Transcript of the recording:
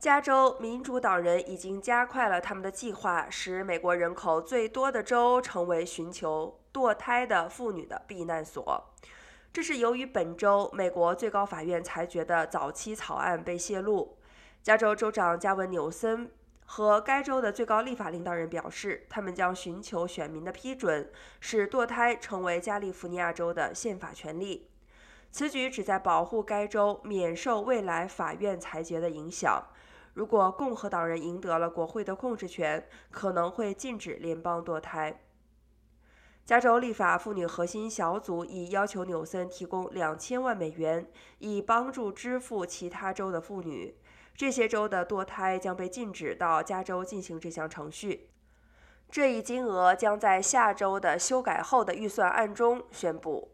加州民主党人已经加快了他们的计划，使美国人口最多的州成为寻求堕胎的妇女的避难所。这是由于本周美国最高法院裁决的早期草案被泄露。加州州长加文·纽森和该州的最高立法领导人表示，他们将寻求选民的批准，使堕胎成为加利福尼亚州的宪法权利。此举旨在保护该州免受未来法院裁决的影响。如果共和党人赢得了国会的控制权，可能会禁止联邦堕胎。加州立法妇女核心小组已要求纽森提供两千万美元，以帮助支付其他州的妇女。这些州的堕胎将被禁止到加州进行这项程序。这一金额将在下周的修改后的预算案中宣布。